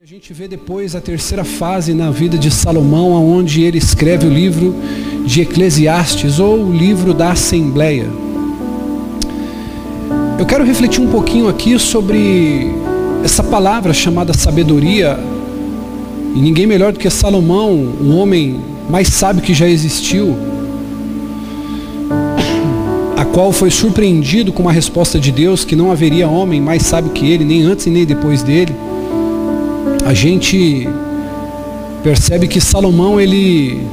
A gente vê depois a terceira fase na vida de Salomão, onde ele escreve o livro de Eclesiastes ou o livro da Assembleia. Eu quero refletir um pouquinho aqui sobre essa palavra chamada sabedoria. E ninguém melhor do que Salomão, o homem mais sábio que já existiu, a qual foi surpreendido com uma resposta de Deus que não haveria homem mais sábio que ele, nem antes e nem depois dele a gente percebe que Salomão ele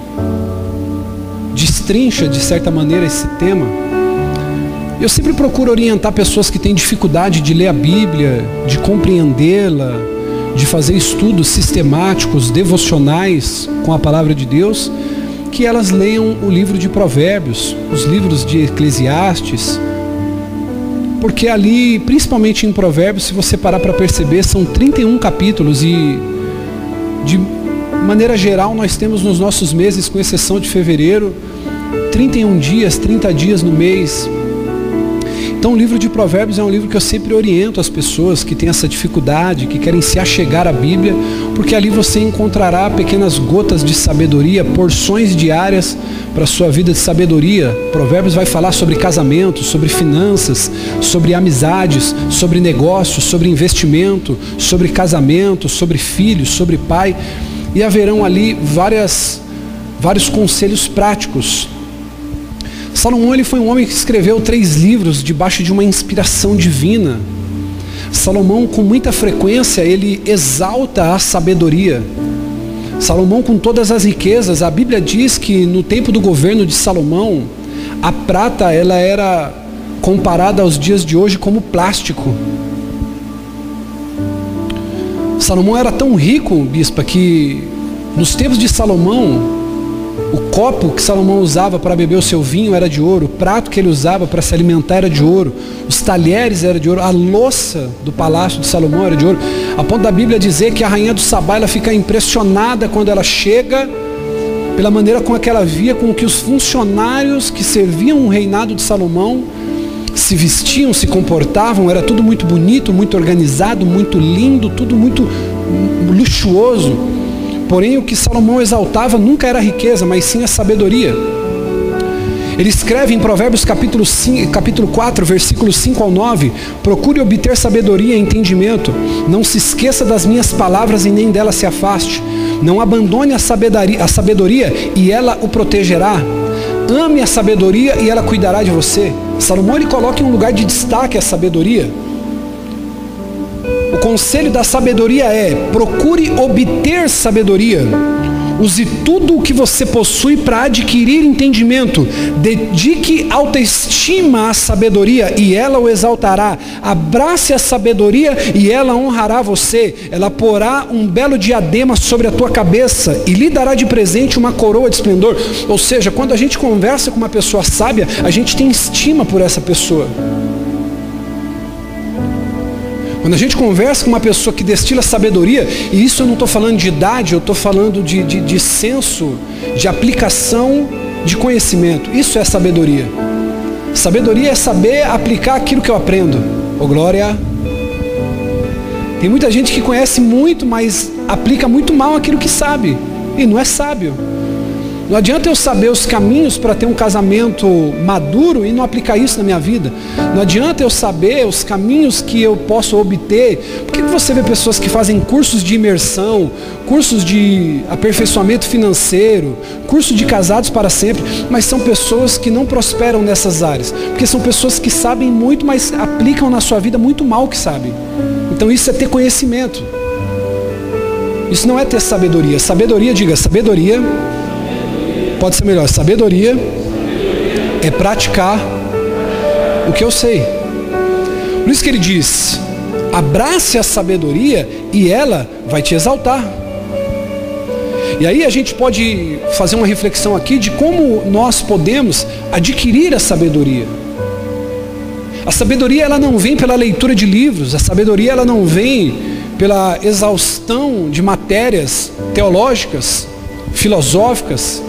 destrincha de certa maneira esse tema. Eu sempre procuro orientar pessoas que têm dificuldade de ler a Bíblia, de compreendê-la, de fazer estudos sistemáticos, devocionais com a palavra de Deus, que elas leiam o livro de Provérbios, os livros de Eclesiastes, porque ali, principalmente em Provérbios, se você parar para perceber, são 31 capítulos e de maneira geral nós temos nos nossos meses, com exceção de fevereiro, 31 dias, 30 dias no mês, então o livro de Provérbios é um livro que eu sempre oriento as pessoas que têm essa dificuldade, que querem se achegar à Bíblia, porque ali você encontrará pequenas gotas de sabedoria, porções diárias para a sua vida de sabedoria. Provérbios vai falar sobre casamento, sobre finanças, sobre amizades, sobre negócios, sobre investimento, sobre casamento, sobre filhos, sobre pai. E haverão ali várias, vários conselhos práticos Salomão ele foi um homem que escreveu três livros debaixo de uma inspiração divina. Salomão, com muita frequência, ele exalta a sabedoria. Salomão, com todas as riquezas, a Bíblia diz que no tempo do governo de Salomão, a prata ela era comparada aos dias de hoje como plástico. Salomão era tão rico, bispa, que nos tempos de Salomão, o copo que Salomão usava para beber o seu vinho era de ouro, o prato que ele usava para se alimentar era de ouro, os talheres eram de ouro, a louça do palácio de Salomão era de ouro. A ponto da Bíblia dizer que a rainha do Sabá ela fica impressionada quando ela chega pela maneira com que ela via com que os funcionários que serviam o reinado de Salomão se vestiam, se comportavam, era tudo muito bonito, muito organizado, muito lindo, tudo muito luxuoso. Porém, o que Salomão exaltava nunca era a riqueza, mas sim a sabedoria. Ele escreve em Provérbios capítulo, 5, capítulo 4, versículos 5 ao 9: Procure obter sabedoria e entendimento. Não se esqueça das minhas palavras e nem dela se afaste. Não abandone a sabedoria, a sabedoria e ela o protegerá. Ame a sabedoria e ela cuidará de você. Salomão ele coloca em um lugar de destaque a sabedoria. Conselho da sabedoria é: procure obter sabedoria. Use tudo o que você possui para adquirir entendimento. Dedique autoestima à sabedoria e ela o exaltará. Abrace a sabedoria e ela honrará você. Ela porá um belo diadema sobre a tua cabeça e lhe dará de presente uma coroa de esplendor. Ou seja, quando a gente conversa com uma pessoa sábia, a gente tem estima por essa pessoa. Quando a gente conversa com uma pessoa que destila sabedoria, e isso eu não estou falando de idade, eu estou falando de, de, de senso, de aplicação de conhecimento. Isso é sabedoria. Sabedoria é saber aplicar aquilo que eu aprendo. Ô glória. Tem muita gente que conhece muito, mas aplica muito mal aquilo que sabe. E não é sábio. Não adianta eu saber os caminhos para ter um casamento maduro e não aplicar isso na minha vida. Não adianta eu saber os caminhos que eu posso obter. Por que você vê pessoas que fazem cursos de imersão, cursos de aperfeiçoamento financeiro, curso de casados para sempre, mas são pessoas que não prosperam nessas áreas? Porque são pessoas que sabem muito, mas aplicam na sua vida muito mal que sabem. Então isso é ter conhecimento. Isso não é ter sabedoria. Sabedoria, diga, sabedoria pode ser melhor. Sabedoria é praticar o que eu sei. Por isso que ele diz: abrace a sabedoria e ela vai te exaltar. E aí a gente pode fazer uma reflexão aqui de como nós podemos adquirir a sabedoria. A sabedoria ela não vem pela leitura de livros, a sabedoria ela não vem pela exaustão de matérias teológicas, filosóficas,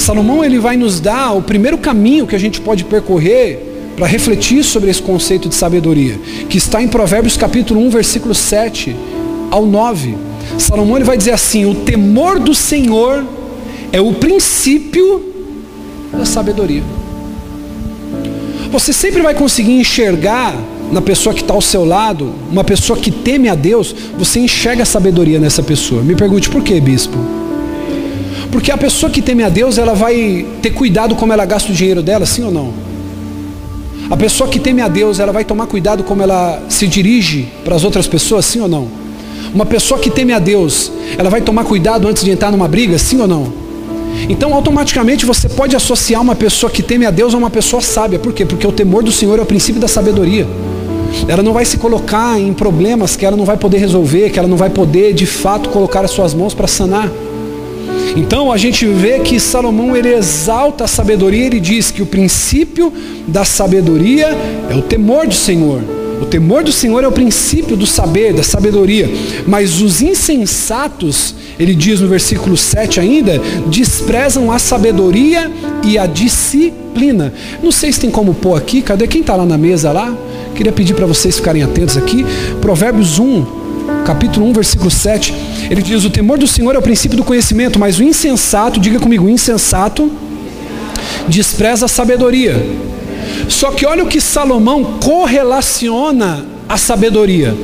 Salomão ele vai nos dar o primeiro caminho que a gente pode percorrer para refletir sobre esse conceito de sabedoria, que está em Provérbios capítulo 1, versículo 7. ao 9. Salomão ele vai dizer assim: o temor do Senhor é o princípio da sabedoria. Você sempre vai conseguir enxergar na pessoa que está ao seu lado, uma pessoa que teme a Deus, você enxerga a sabedoria nessa pessoa. Me pergunte por quê, bispo? Porque a pessoa que teme a Deus, ela vai ter cuidado como ela gasta o dinheiro dela, sim ou não? A pessoa que teme a Deus, ela vai tomar cuidado como ela se dirige para as outras pessoas, sim ou não? Uma pessoa que teme a Deus, ela vai tomar cuidado antes de entrar numa briga, sim ou não? Então, automaticamente você pode associar uma pessoa que teme a Deus a uma pessoa sábia. Por quê? Porque o temor do Senhor é o princípio da sabedoria. Ela não vai se colocar em problemas que ela não vai poder resolver, que ela não vai poder de fato colocar as suas mãos para sanar. Então a gente vê que Salomão ele exalta a sabedoria, ele diz que o princípio da sabedoria é o temor do Senhor. O temor do Senhor é o princípio do saber, da sabedoria. Mas os insensatos, ele diz no versículo 7 ainda, desprezam a sabedoria e a disciplina. Não sei se tem como pôr aqui, cadê quem está lá na mesa lá? Queria pedir para vocês ficarem atentos aqui. Provérbios 1, capítulo 1, versículo 7. Ele diz: O temor do Senhor é o princípio do conhecimento, mas o insensato, diga comigo, insensato despreza a sabedoria. Só que olha o que Salomão correlaciona a sabedoria.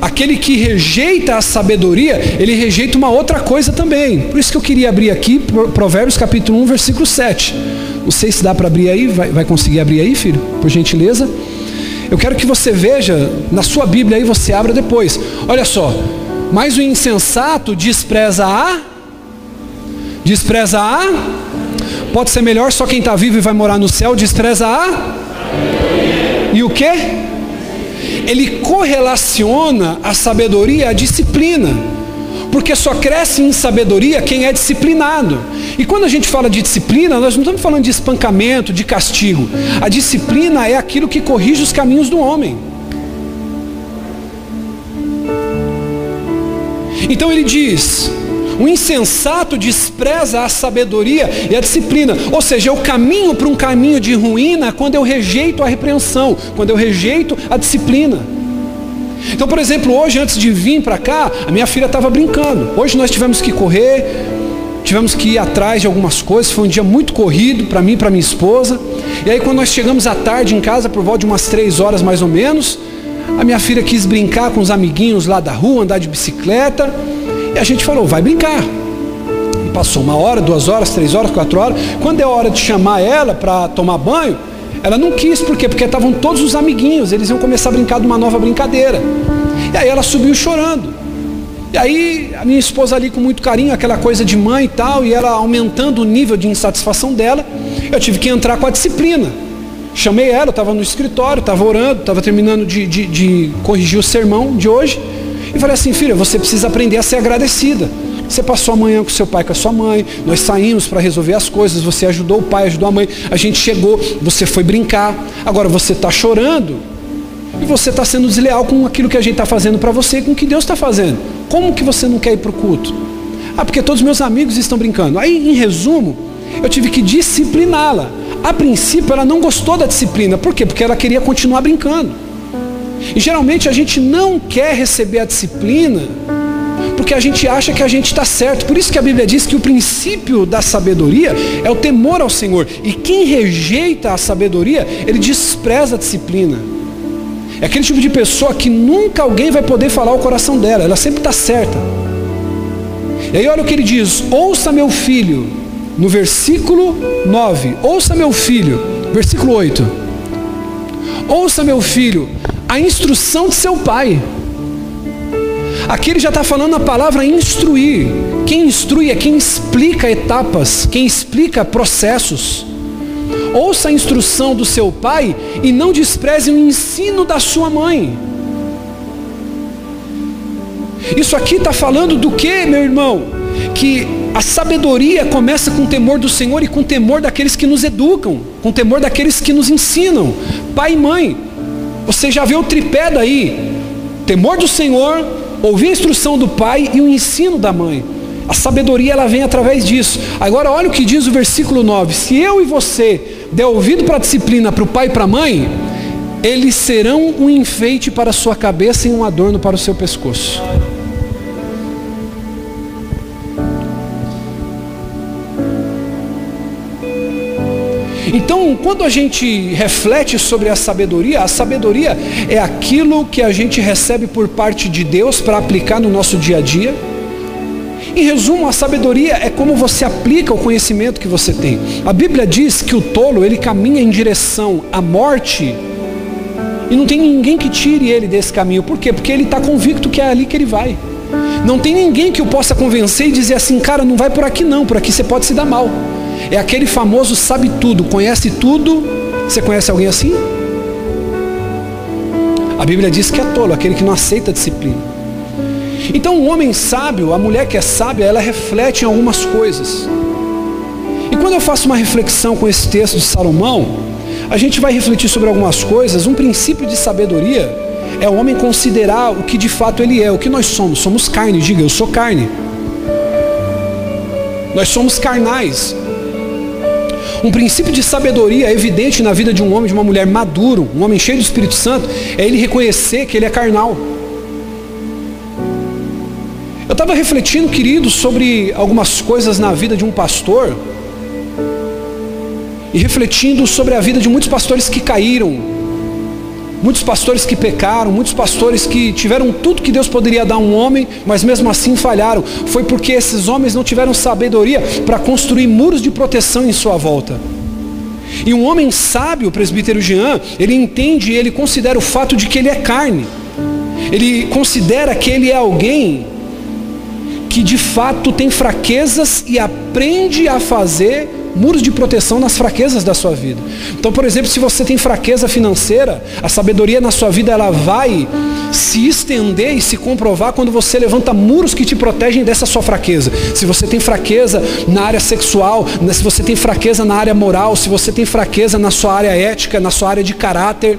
Aquele que rejeita a sabedoria, ele rejeita uma outra coisa também. Por isso que eu queria abrir aqui Provérbios capítulo 1, versículo 7. Não sei se dá para abrir aí, vai, vai conseguir abrir aí, filho? Por gentileza. Eu quero que você veja na sua Bíblia aí, você abra depois. Olha só. Mas o insensato despreza a. Despreza a. Pode ser melhor, só quem está vivo e vai morar no céu despreza a. E o que? Ele correlaciona a sabedoria à disciplina porque só cresce em sabedoria quem é disciplinado. E quando a gente fala de disciplina, nós não estamos falando de espancamento, de castigo. A disciplina é aquilo que corrige os caminhos do homem. Então ele diz: o insensato despreza a sabedoria e a disciplina. Ou seja, eu caminho para um caminho de ruína quando eu rejeito a repreensão, quando eu rejeito a disciplina. Então, por exemplo, hoje antes de vir para cá, a minha filha estava brincando. Hoje nós tivemos que correr, tivemos que ir atrás de algumas coisas. Foi um dia muito corrido para mim e para minha esposa. E aí, quando nós chegamos à tarde em casa, por volta de umas três horas mais ou menos, a minha filha quis brincar com os amiguinhos lá da rua, andar de bicicleta. E a gente falou: vai brincar. E passou uma hora, duas horas, três horas, quatro horas. Quando é hora de chamar ela para tomar banho, ela não quis, por quê? Porque estavam todos os amiguinhos, eles iam começar a brincar de uma nova brincadeira. E aí ela subiu chorando. E aí a minha esposa ali com muito carinho, aquela coisa de mãe e tal, e ela aumentando o nível de insatisfação dela, eu tive que entrar com a disciplina. Chamei ela, estava no escritório, estava orando, estava terminando de, de, de corrigir o sermão de hoje. E falei assim, filha, você precisa aprender a ser agradecida. Você passou a manhã com seu pai, com a sua mãe, nós saímos para resolver as coisas, você ajudou o pai, ajudou a mãe, a gente chegou, você foi brincar, agora você está chorando e você está sendo desleal com aquilo que a gente está fazendo para você e com o que Deus está fazendo. Como que você não quer ir para o culto? Ah, porque todos meus amigos estão brincando. Aí, em resumo, eu tive que discipliná-la. A princípio, ela não gostou da disciplina. Por quê? Porque ela queria continuar brincando. E geralmente a gente não quer receber a disciplina porque a gente acha que a gente está certo. Por isso que a Bíblia diz que o princípio da sabedoria é o temor ao Senhor. E quem rejeita a sabedoria, ele despreza a disciplina. É aquele tipo de pessoa que nunca alguém vai poder falar o coração dela, ela sempre está certa. E aí olha o que ele diz: ouça meu filho, no versículo 9, ouça meu filho, versículo 8. Ouça meu filho, a instrução de seu pai. Aqui ele já está falando a palavra instruir. Quem instrui é quem explica etapas, quem explica processos. Ouça a instrução do seu pai e não despreze o ensino da sua mãe. Isso aqui está falando do que, meu irmão? Que a sabedoria começa com o temor do Senhor e com o temor daqueles que nos educam, com o temor daqueles que nos ensinam. Pai e mãe, você já vê o tripé daí: temor do Senhor, ouvir a instrução do pai e o ensino da mãe. A sabedoria ela vem através disso. Agora olha o que diz o versículo 9: se eu e você der ouvido para a disciplina para o pai e para a mãe, eles serão um enfeite para a sua cabeça e um adorno para o seu pescoço. Então, quando a gente reflete sobre a sabedoria, a sabedoria é aquilo que a gente recebe por parte de Deus para aplicar no nosso dia a dia. Em resumo, a sabedoria é como você aplica o conhecimento que você tem. A Bíblia diz que o tolo, ele caminha em direção à morte e não tem ninguém que tire ele desse caminho. Por quê? Porque ele está convicto que é ali que ele vai. Não tem ninguém que o possa convencer e dizer assim, cara, não vai por aqui não, por aqui você pode se dar mal. É aquele famoso sabe tudo, conhece tudo. Você conhece alguém assim? A Bíblia diz que é tolo, aquele que não aceita disciplina. Então, o homem sábio, a mulher que é sábia, ela reflete em algumas coisas. E quando eu faço uma reflexão com esse texto de Salomão, a gente vai refletir sobre algumas coisas. Um princípio de sabedoria é o homem considerar o que de fato ele é, o que nós somos. Somos carne, diga, eu sou carne. Nós somos carnais. Um princípio de sabedoria evidente na vida de um homem, de uma mulher maduro, um homem cheio do Espírito Santo, é ele reconhecer que ele é carnal. Eu estava refletindo, querido, sobre algumas coisas na vida de um pastor e refletindo sobre a vida de muitos pastores que caíram, Muitos pastores que pecaram, muitos pastores que tiveram tudo que Deus poderia dar a um homem, mas mesmo assim falharam. Foi porque esses homens não tiveram sabedoria para construir muros de proteção em sua volta. E um homem sábio, o presbítero Jean, ele entende, ele considera o fato de que ele é carne. Ele considera que ele é alguém que de fato tem fraquezas e aprende a fazer muros de proteção nas fraquezas da sua vida. Então, por exemplo, se você tem fraqueza financeira, a sabedoria na sua vida ela vai se estender e se comprovar quando você levanta muros que te protegem dessa sua fraqueza. Se você tem fraqueza na área sexual, se você tem fraqueza na área moral, se você tem fraqueza na sua área ética, na sua área de caráter,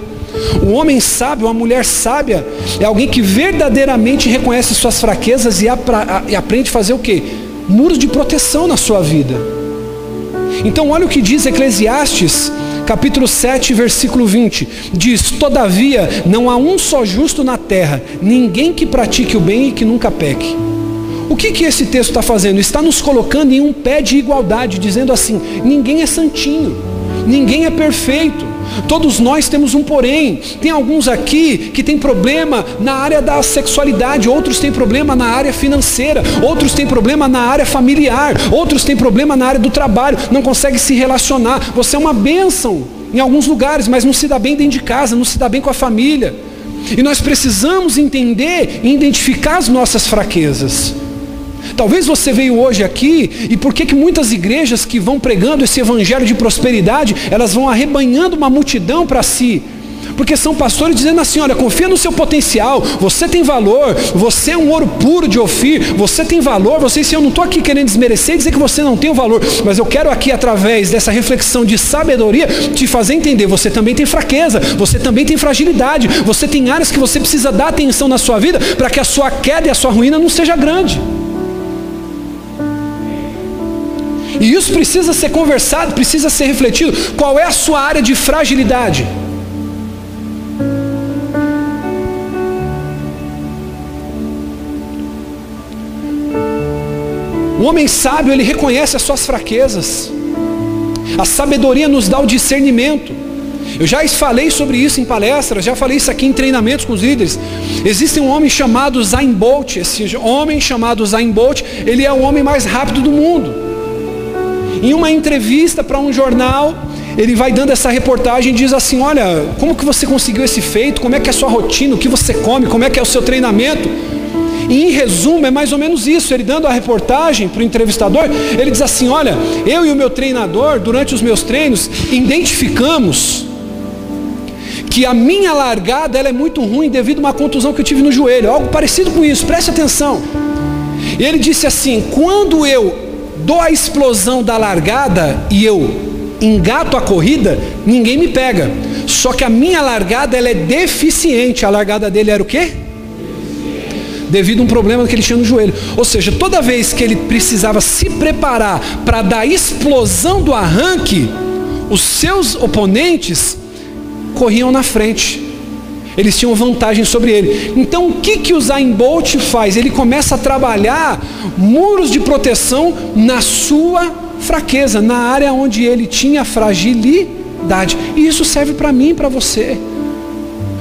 o homem sábio, a mulher sábia, é alguém que verdadeiramente reconhece suas fraquezas e, aprende a fazer o que? Muros de proteção na sua vida. Então, olha o que diz Eclesiastes, capítulo 7, versículo 20: diz: Todavia, não há um só justo na terra, ninguém que pratique o bem e que nunca peque. O que, que esse texto está fazendo? Está nos colocando em um pé de igualdade, dizendo assim: ninguém é santinho, ninguém é perfeito. Todos nós temos um porém. Tem alguns aqui que têm problema na área da sexualidade, outros têm problema na área financeira, outros têm problema na área familiar, outros têm problema na área do trabalho, não consegue se relacionar. Você é uma bênção em alguns lugares, mas não se dá bem dentro de casa, não se dá bem com a família. E nós precisamos entender e identificar as nossas fraquezas. Talvez você veio hoje aqui e por que que muitas igrejas que vão pregando esse evangelho de prosperidade, elas vão arrebanhando uma multidão para si? Porque são pastores dizendo assim: olha, confia no seu potencial, você tem valor, você é um ouro puro de Ofir, você tem valor, você, eu não estou aqui querendo desmerecer e dizer que você não tem o valor, mas eu quero aqui, através dessa reflexão de sabedoria, te fazer entender: você também tem fraqueza, você também tem fragilidade, você tem áreas que você precisa dar atenção na sua vida para que a sua queda e a sua ruína não seja grande. E isso precisa ser conversado, precisa ser refletido. Qual é a sua área de fragilidade? O homem sábio, ele reconhece as suas fraquezas. A sabedoria nos dá o discernimento. Eu já falei sobre isso em palestras, já falei isso aqui em treinamentos com os líderes. Existe um homem chamado Zayn Bolt. Esse homem chamado Zayn Bolt, ele é o homem mais rápido do mundo. Em uma entrevista para um jornal, ele vai dando essa reportagem e diz assim: Olha, como que você conseguiu esse feito? Como é que é a sua rotina? O que você come? Como é que é o seu treinamento? E em resumo, é mais ou menos isso. Ele dando a reportagem para o entrevistador, ele diz assim: Olha, eu e o meu treinador, durante os meus treinos, identificamos que a minha largada ela é muito ruim devido a uma contusão que eu tive no joelho, algo parecido com isso, preste atenção. Ele disse assim: quando eu dou a explosão da largada e eu engato a corrida, ninguém me pega. Só que a minha largada ela é deficiente. A largada dele era o quê? Devido a um problema que ele tinha no joelho. Ou seja, toda vez que ele precisava se preparar para dar a explosão do arranque, os seus oponentes corriam na frente. Eles tinham vantagem sobre ele. Então o que, que o Zayn Bolt faz? Ele começa a trabalhar muros de proteção na sua fraqueza, na área onde ele tinha fragilidade. E isso serve para mim e para você.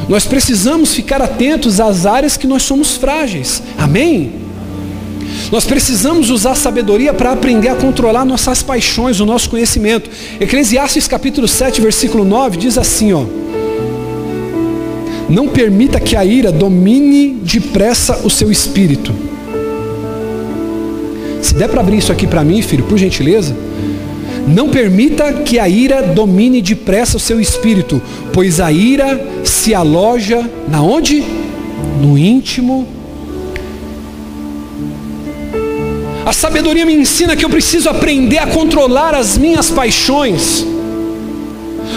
Nós precisamos ficar atentos às áreas que nós somos frágeis. Amém? Nós precisamos usar sabedoria para aprender a controlar nossas paixões, o nosso conhecimento. Eclesiastes capítulo 7, versículo 9 diz assim, ó: Não permita que a ira domine depressa o seu espírito. Se der para abrir isso aqui para mim, filho, por gentileza. Não permita que a ira domine depressa o seu espírito, pois a ira se aloja na onde? No íntimo. A sabedoria me ensina que eu preciso aprender a controlar as minhas paixões.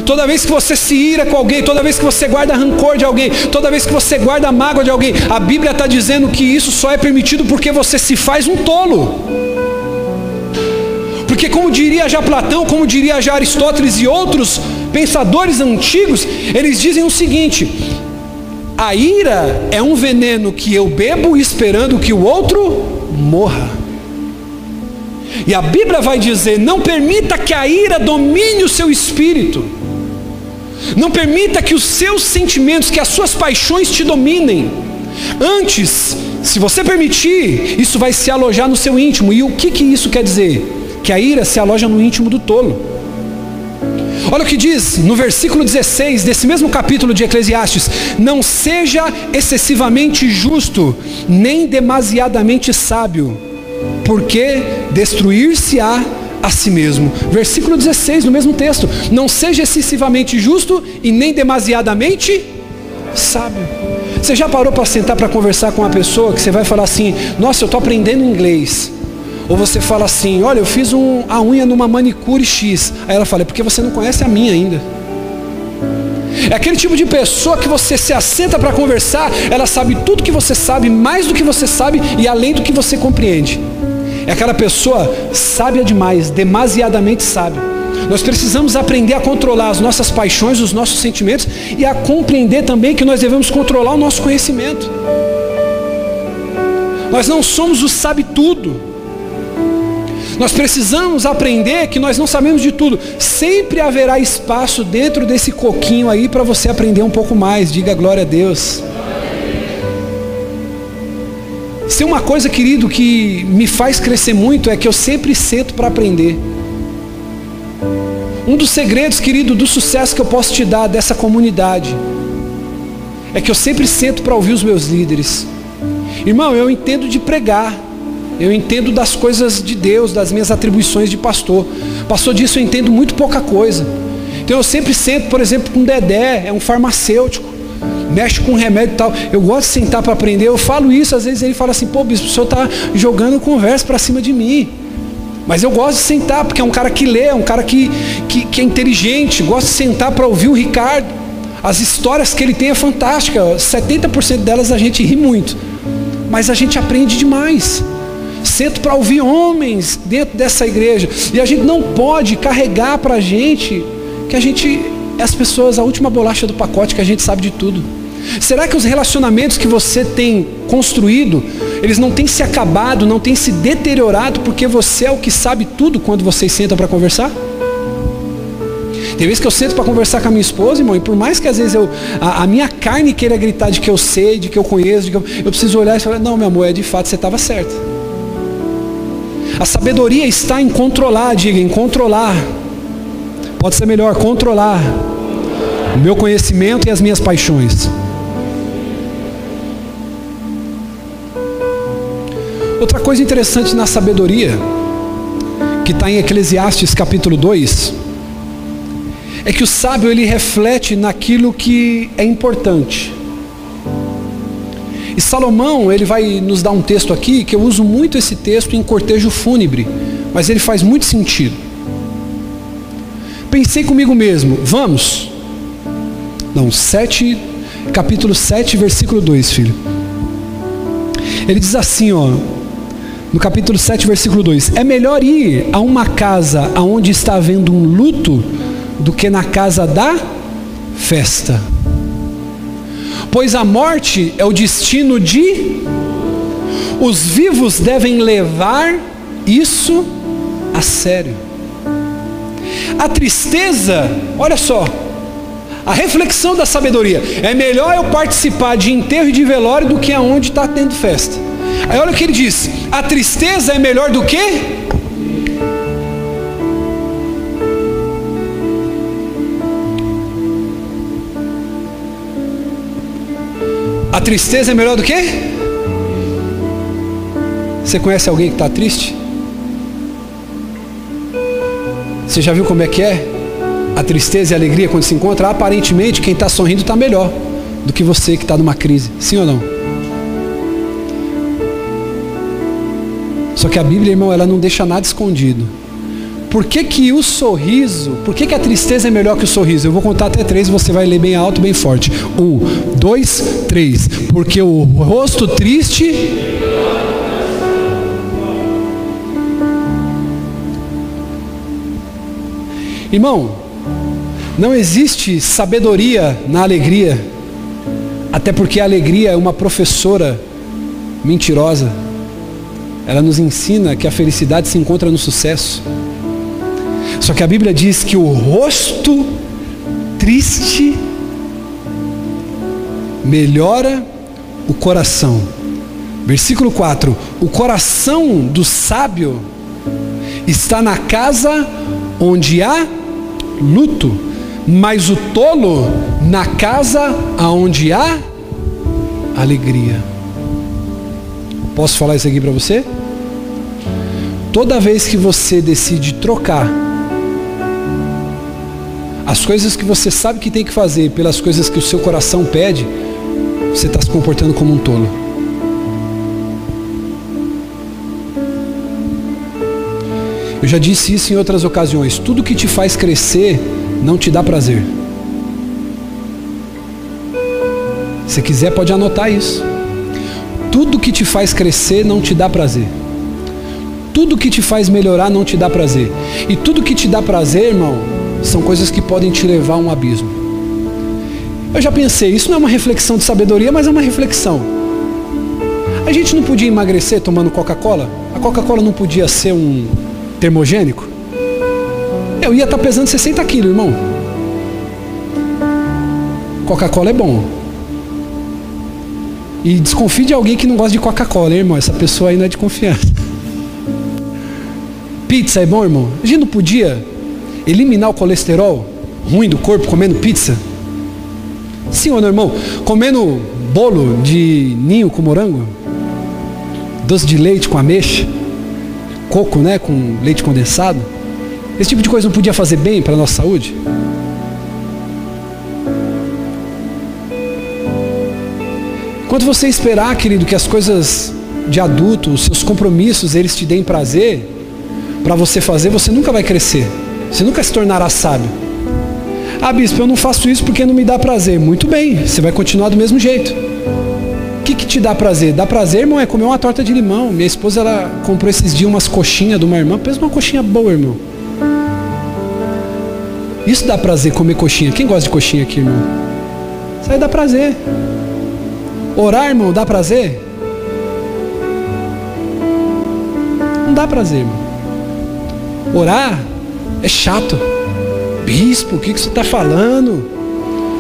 Toda vez que você se ira com alguém, toda vez que você guarda rancor de alguém, toda vez que você guarda mágoa de alguém, a Bíblia está dizendo que isso só é permitido porque você se faz um tolo. Porque, como diria já Platão, como diria já Aristóteles e outros pensadores antigos, eles dizem o seguinte: a ira é um veneno que eu bebo esperando que o outro morra. E a Bíblia vai dizer: não permita que a ira domine o seu espírito. Não permita que os seus sentimentos, que as suas paixões te dominem. Antes, se você permitir, isso vai se alojar no seu íntimo. E o que, que isso quer dizer? que a ira se aloja no íntimo do tolo. Olha o que diz no versículo 16 desse mesmo capítulo de Eclesiastes: Não seja excessivamente justo, nem demasiadamente sábio, porque destruir-se-á a si mesmo. Versículo 16, no mesmo texto: Não seja excessivamente justo e nem demasiadamente sábio. Você já parou para sentar para conversar com uma pessoa que você vai falar assim: Nossa, eu estou aprendendo inglês. Ou você fala assim, olha, eu fiz um, a unha numa manicure X. Aí ela fala, é porque você não conhece a minha ainda. É aquele tipo de pessoa que você se assenta para conversar, ela sabe tudo que você sabe, mais do que você sabe e além do que você compreende. É aquela pessoa sábia demais, demasiadamente sábia. Nós precisamos aprender a controlar as nossas paixões, os nossos sentimentos e a compreender também que nós devemos controlar o nosso conhecimento. Nós não somos o sabe tudo. Nós precisamos aprender que nós não sabemos de tudo. Sempre haverá espaço dentro desse coquinho aí para você aprender um pouco mais. Diga glória a Deus. Se uma coisa, querido, que me faz crescer muito é que eu sempre sento para aprender. Um dos segredos, querido, do sucesso que eu posso te dar dessa comunidade é que eu sempre sento para ouvir os meus líderes. Irmão, eu entendo de pregar. Eu entendo das coisas de Deus, das minhas atribuições de pastor. Pastor disso eu entendo muito pouca coisa. Então eu sempre sento, por exemplo, com Dedé, é um farmacêutico, mexe com remédio e tal. Eu gosto de sentar para aprender. Eu falo isso, às vezes ele fala assim, pô, bispo, o senhor está jogando conversa para cima de mim. Mas eu gosto de sentar, porque é um cara que lê, é um cara que, que, que é inteligente, gosto de sentar para ouvir o Ricardo. As histórias que ele tem é fantástica. 70% delas a gente ri muito. Mas a gente aprende demais sento para ouvir homens dentro dessa igreja. E a gente não pode carregar para a gente que a gente é as pessoas, a última bolacha do pacote, que a gente sabe de tudo. Será que os relacionamentos que você tem construído, eles não têm se acabado, não têm se deteriorado, porque você é o que sabe tudo quando vocês sentam para conversar? Tem vezes que eu sento para conversar com a minha esposa, irmão, e por mais que às vezes eu, a, a, minha carne queira gritar de que eu sei, de que eu conheço, de que eu, eu preciso olhar e falar, não, meu amor, é de fato, você estava certo. A sabedoria está em controlar, diga, em controlar. Pode ser melhor, controlar o meu conhecimento e as minhas paixões. Outra coisa interessante na sabedoria, que está em Eclesiastes capítulo 2, é que o sábio ele reflete naquilo que é importante. E Salomão, ele vai nos dar um texto aqui, que eu uso muito esse texto em cortejo fúnebre, mas ele faz muito sentido. Pensei comigo mesmo, vamos? Não, 7, capítulo 7, versículo 2, filho. Ele diz assim, ó, no capítulo 7, versículo 2: É melhor ir a uma casa onde está havendo um luto do que na casa da festa. Pois a morte é o destino de. Os vivos devem levar isso a sério. A tristeza, olha só, a reflexão da sabedoria. É melhor eu participar de enterro e de velório do que aonde está tendo festa. Aí olha o que ele diz: a tristeza é melhor do que? A tristeza é melhor do que? Você conhece alguém que está triste? Você já viu como é que é? A tristeza e a alegria quando se encontram? Aparentemente, quem está sorrindo está melhor do que você que está numa crise. Sim ou não? Só que a Bíblia, irmão, ela não deixa nada escondido. Por que, que o sorriso, por que, que a tristeza é melhor que o sorriso? Eu vou contar até três e você vai ler bem alto, bem forte. Um, dois, três. Porque o rosto triste Irmão, não existe sabedoria na alegria, até porque a alegria é uma professora mentirosa. Ela nos ensina que a felicidade se encontra no sucesso. Só que a Bíblia diz que o rosto triste melhora o coração. Versículo 4: O coração do sábio está na casa onde há luto, mas o tolo na casa aonde há alegria. Posso falar isso aqui para você? Toda vez que você decide trocar as coisas que você sabe que tem que fazer pelas coisas que o seu coração pede, você está se comportando como um tolo. Eu já disse isso em outras ocasiões. Tudo que te faz crescer não te dá prazer. Se quiser, pode anotar isso. Tudo que te faz crescer não te dá prazer. Tudo que te faz melhorar não te dá prazer. E tudo que te dá prazer, irmão, são coisas que podem te levar a um abismo. Eu já pensei, isso não é uma reflexão de sabedoria, mas é uma reflexão. A gente não podia emagrecer tomando Coca-Cola? A Coca-Cola não podia ser um, termogênico, eu ia estar tá pesando 60 quilos, irmão. Coca-Cola é bom. E desconfie de alguém que não gosta de Coca-Cola, irmão. Essa pessoa aí não é de confiança. Pizza é bom, irmão? A gente não podia eliminar o colesterol ruim do corpo comendo pizza? Sim ou não, irmão? Comendo bolo de ninho com morango? Doce de leite com ameixa? coco, né, com leite condensado. Esse tipo de coisa não podia fazer bem para a nossa saúde? Quando você esperar, querido, que as coisas de adulto, os seus compromissos, eles te deem prazer para você fazer, você nunca vai crescer. Você nunca se tornará sábio. Ah, bispo, eu não faço isso porque não me dá prazer. Muito bem, você vai continuar do mesmo jeito que, que te dá prazer? Dá prazer, irmão, é comer uma torta de limão. Minha esposa, ela comprou esses dias umas coxinhas de uma irmã. Pensa uma coxinha boa, irmão. Isso dá prazer, comer coxinha. Quem gosta de coxinha aqui, irmão? Isso aí dá prazer. Orar, irmão, dá prazer? Não dá prazer, irmão. Orar é chato. Bispo, o que, que você está falando?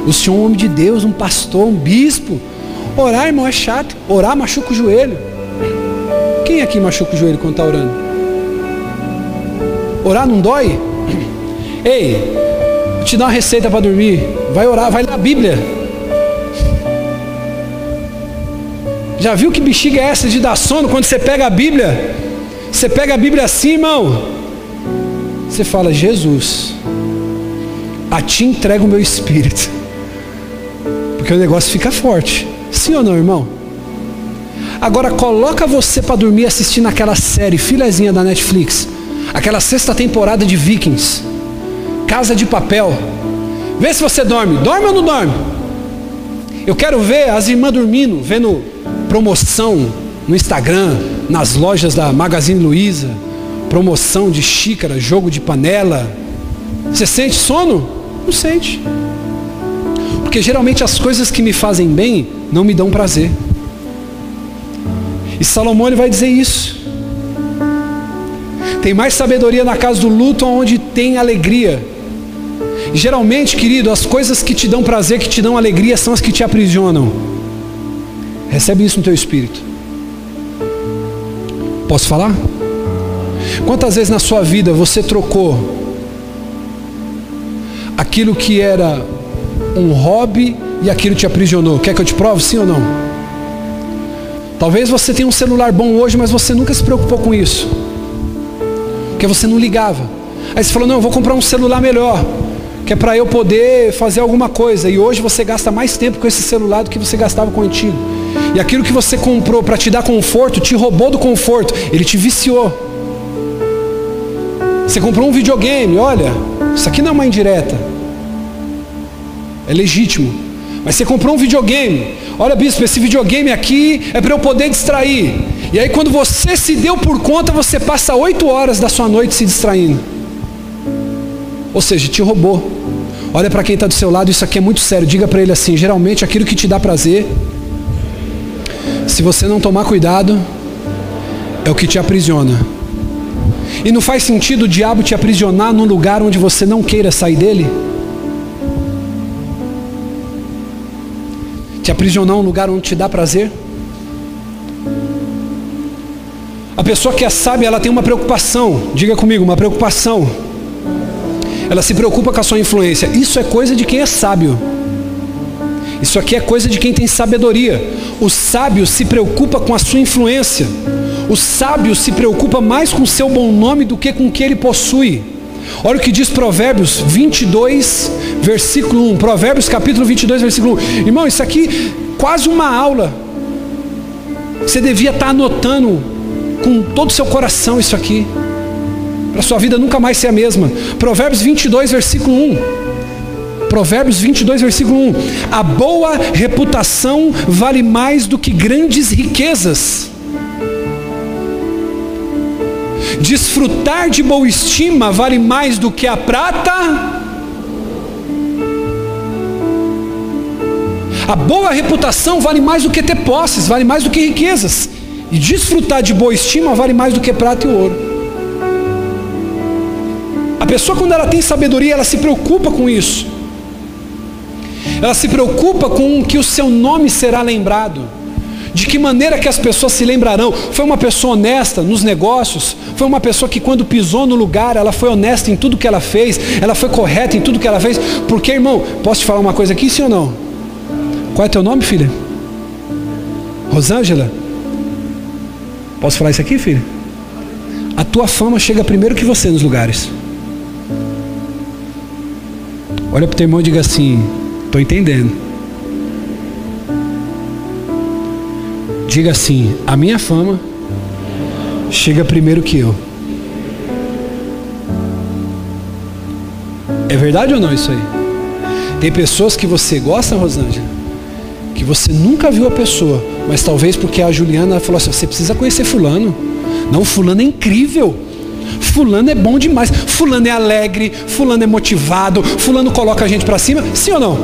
O senhor é um homem de Deus, um pastor, um bispo. Orar, irmão, é chato. Orar machuca o joelho. Quem aqui machuca o joelho quando está orando? Orar não dói? Ei, vou te dar uma receita para dormir. Vai orar, vai ler a Bíblia. Já viu que bexiga é essa de dar sono quando você pega a Bíblia? Você pega a Bíblia assim, irmão. Você fala, Jesus, a ti entrego o meu espírito. Porque o negócio fica forte. Sim ou não, irmão? Agora coloca você para dormir assistindo aquela série filezinha da Netflix, aquela sexta temporada de Vikings, Casa de Papel. Vê se você dorme. Dorme ou não dorme? Eu quero ver as irmãs dormindo, vendo promoção no Instagram, nas lojas da Magazine Luiza, promoção de xícara, jogo de panela. Você sente sono? Não sente. Porque geralmente as coisas que me fazem bem não me dão prazer. E Salomão ele vai dizer isso. Tem mais sabedoria na casa do luto onde tem alegria. Geralmente, querido, as coisas que te dão prazer, que te dão alegria, são as que te aprisionam. Recebe isso no teu espírito. Posso falar? Quantas vezes na sua vida você trocou aquilo que era um hobby e aquilo te aprisionou? Quer que eu te prove, sim ou não? Talvez você tenha um celular bom hoje, mas você nunca se preocupou com isso porque você não ligava. Aí você falou: não, eu vou comprar um celular melhor, que é para eu poder fazer alguma coisa. E hoje você gasta mais tempo com esse celular do que você gastava com o antigo. E aquilo que você comprou para te dar conforto, te roubou do conforto, ele te viciou. Você comprou um videogame, olha, isso aqui não é uma indireta, é legítimo. Mas você comprou um videogame, olha bispo, esse videogame aqui é para eu poder distrair. E aí, quando você se deu por conta, você passa oito horas da sua noite se distraindo. Ou seja, te roubou. Olha para quem está do seu lado, isso aqui é muito sério. Diga para ele assim: geralmente aquilo que te dá prazer, se você não tomar cuidado, é o que te aprisiona. E não faz sentido o diabo te aprisionar num lugar onde você não queira sair dele? Te aprisionar num lugar onde te dá prazer? A pessoa que é sábia, ela tem uma preocupação. Diga comigo, uma preocupação. Ela se preocupa com a sua influência. Isso é coisa de quem é sábio. Isso aqui é coisa de quem tem sabedoria. O sábio se preocupa com a sua influência. O sábio se preocupa mais com o seu bom nome do que com o que ele possui. Olha o que diz Provérbios 22, versículo 1. Provérbios capítulo 22, versículo 1. Irmão, isso aqui quase uma aula. Você devia estar anotando com todo o seu coração isso aqui, para sua vida nunca mais ser a mesma. Provérbios 22, versículo 1. Provérbios 22, versículo 1. A boa reputação vale mais do que grandes riquezas. Desfrutar de boa estima vale mais do que a prata. A boa reputação vale mais do que ter posses, vale mais do que riquezas. E desfrutar de boa estima vale mais do que prata e ouro. A pessoa, quando ela tem sabedoria, ela se preocupa com isso. Ela se preocupa com que o seu nome será lembrado. De que maneira que as pessoas se lembrarão? Foi uma pessoa honesta nos negócios? Foi uma pessoa que quando pisou no lugar, ela foi honesta em tudo que ela fez? Ela foi correta em tudo que ela fez? Porque, irmão, posso te falar uma coisa aqui, sim ou não? Qual é teu nome, filha? Rosângela? Posso falar isso aqui, filho? A tua fama chega primeiro que você nos lugares. Olha para o teu irmão e diga assim: estou entendendo. Diga assim: a minha fama chega primeiro que eu. É verdade ou não isso aí? Tem pessoas que você gosta, Rosângela, que você nunca viu a pessoa, mas talvez porque a Juliana falou assim: você precisa conhecer Fulano. Não, Fulano é incrível. Fulano é bom demais. Fulano é alegre. Fulano é motivado. Fulano coloca a gente para cima. Sim ou não?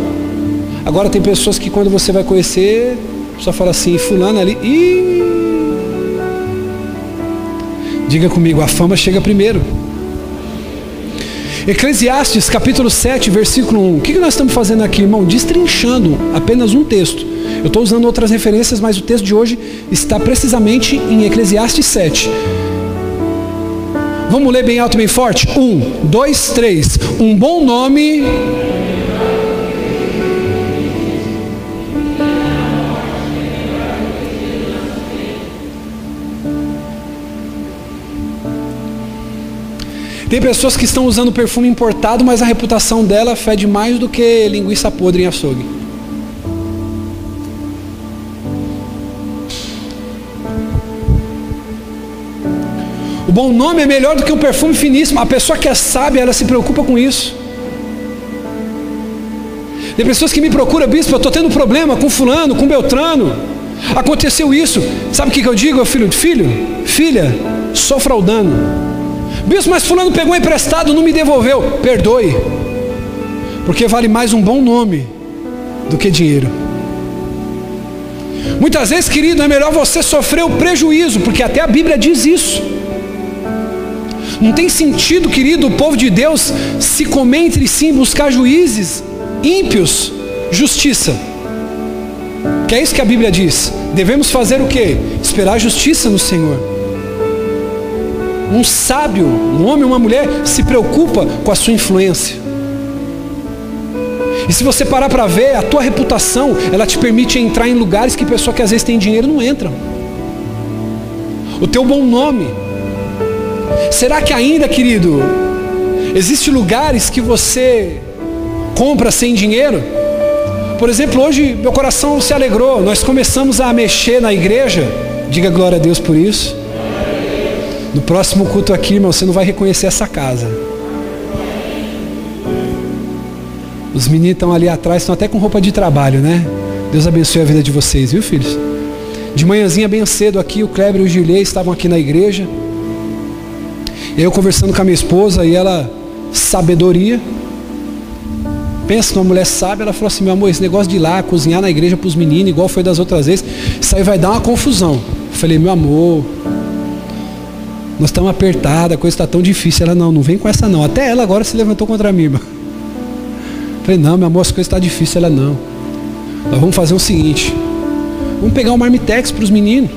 Agora tem pessoas que quando você vai conhecer, só fala assim: Fulano ali. Diga comigo: a fama chega primeiro. Eclesiastes capítulo 7, versículo 1. O que nós estamos fazendo aqui, irmão? Destrinchando apenas um texto. Eu estou usando outras referências, mas o texto de hoje está precisamente em Eclesiastes 7. Vamos ler bem alto, bem forte? Um, dois, três. Um bom nome. Tem pessoas que estão usando perfume importado, mas a reputação dela fede mais do que linguiça podre em açougue. O bom nome é melhor do que um perfume finíssimo. A pessoa que é sábia, ela se preocupa com isso. Tem pessoas que me procuram, bispo, eu estou tendo problema com fulano, com Beltrano. Aconteceu isso. Sabe o que, eu digo, filho filho? Filha, sofra o dano. Bispo, mas fulano pegou emprestado, não me devolveu. Perdoe. Porque vale mais um bom nome do que dinheiro. Muitas vezes, querido, é melhor você sofrer o prejuízo, porque até a Bíblia diz isso. Não tem sentido, querido, o povo de Deus se comer entre si buscar juízes ímpios, justiça. Que é isso que a Bíblia diz. Devemos fazer o que? Esperar justiça no Senhor. Um sábio, um homem uma mulher, se preocupa com a sua influência. E se você parar para ver, a tua reputação, ela te permite entrar em lugares que pessoa que às vezes tem dinheiro não entra. O teu bom nome. Será que ainda, querido, existe lugares que você compra sem dinheiro? Por exemplo, hoje meu coração se alegrou. Nós começamos a mexer na igreja. Diga glória a Deus por isso. No próximo culto aqui, irmão, você não vai reconhecer essa casa. Os meninos estão ali atrás, estão até com roupa de trabalho, né? Deus abençoe a vida de vocês, viu, filhos? De manhãzinha bem cedo aqui, o Kleber e o Gilei estavam aqui na igreja. Eu conversando com a minha esposa e ela, sabedoria. Pensa numa mulher sábia, ela falou assim, meu amor, esse negócio de ir lá, cozinhar na igreja para os meninos, igual foi das outras vezes, isso aí vai dar uma confusão. Eu falei, meu amor, nós estamos apertados, a coisa está tão difícil. Ela, não, não vem com essa não. Até ela agora se levantou contra mim, irmão. Falei, não, meu amor, as coisas estão tá difíceis. Ela, não. Nós vamos fazer o seguinte. Vamos pegar um marmitex para os meninos.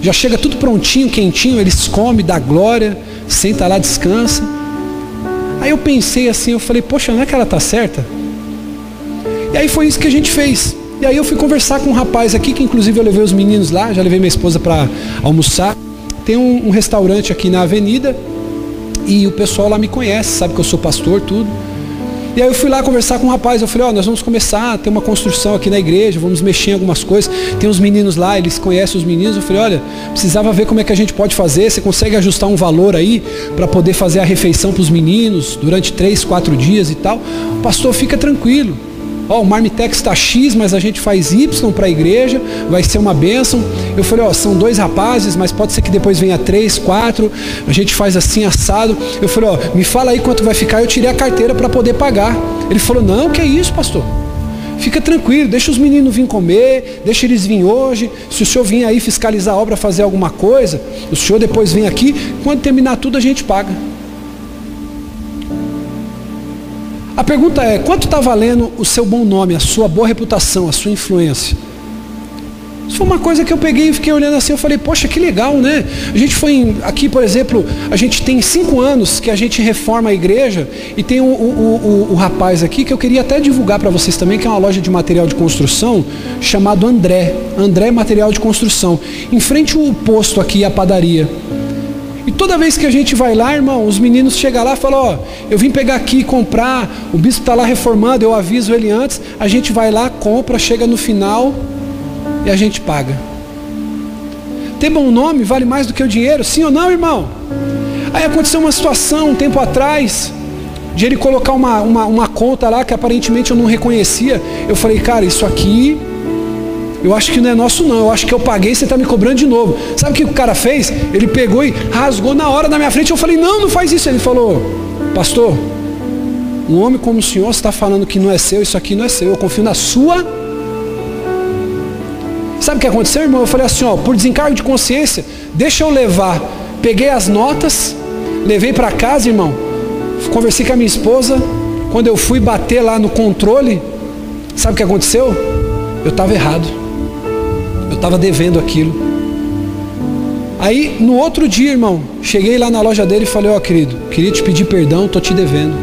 Já chega tudo prontinho, quentinho, eles comem, dá glória, senta lá, descansa. Aí eu pensei assim, eu falei, poxa, não é que ela está certa? E aí foi isso que a gente fez. E aí eu fui conversar com um rapaz aqui, que inclusive eu levei os meninos lá, já levei minha esposa para almoçar. Tem um, um restaurante aqui na avenida e o pessoal lá me conhece, sabe que eu sou pastor, tudo. E aí eu fui lá conversar com um rapaz, eu falei, ó, oh, nós vamos começar a ter uma construção aqui na igreja, vamos mexer em algumas coisas. Tem uns meninos lá, eles conhecem os meninos. Eu falei, olha, precisava ver como é que a gente pode fazer. Você consegue ajustar um valor aí para poder fazer a refeição para os meninos durante três, quatro dias e tal? O pastor, fica tranquilo. Ó, o Marmitex está X, mas a gente faz Y para a igreja, vai ser uma bênção. Eu falei, ó, são dois rapazes, mas pode ser que depois venha três, quatro, a gente faz assim assado. Eu falei, ó, me fala aí quanto vai ficar, eu tirei a carteira para poder pagar. Ele falou, não, que é isso, pastor? Fica tranquilo, deixa os meninos vir comer, deixa eles vir hoje. Se o senhor vir aí fiscalizar a obra, fazer alguma coisa, o senhor depois vem aqui, quando terminar tudo a gente paga. A pergunta é: quanto está valendo o seu bom nome, a sua boa reputação, a sua influência? Isso foi uma coisa que eu peguei e fiquei olhando assim, eu falei, poxa, que legal, né? A gente foi em, aqui, por exemplo, a gente tem cinco anos que a gente reforma a igreja e tem o, o, o, o rapaz aqui que eu queria até divulgar para vocês também, que é uma loja de material de construção chamado André. André Material de Construção. Em frente ao posto aqui, a padaria. E toda vez que a gente vai lá, irmão, os meninos chegam lá e falam, ó, eu vim pegar aqui e comprar, o bispo está lá reformando, eu aviso ele antes, a gente vai lá, compra, chega no final e a gente paga. Ter bom nome vale mais do que o dinheiro, sim ou não, irmão? Aí aconteceu uma situação um tempo atrás, de ele colocar uma, uma, uma conta lá que aparentemente eu não reconhecia. Eu falei, cara, isso aqui eu acho que não é nosso não, eu acho que eu paguei, você está me cobrando de novo. Sabe o que o cara fez? Ele pegou e rasgou na hora na minha frente. Eu falei, não, não faz isso. Ele falou, pastor, um homem como o senhor está falando que não é seu, isso aqui não é seu. Eu confio na sua. Sabe o que aconteceu, irmão? Eu falei assim, ó, por desencargo de consciência, deixa eu levar. Peguei as notas, levei para casa, irmão. Conversei com a minha esposa. Quando eu fui bater lá no controle, sabe o que aconteceu? Eu estava errado. Estava devendo aquilo. Aí, no outro dia, irmão, cheguei lá na loja dele e falei, ó oh, querido, queria te pedir perdão, tô te devendo.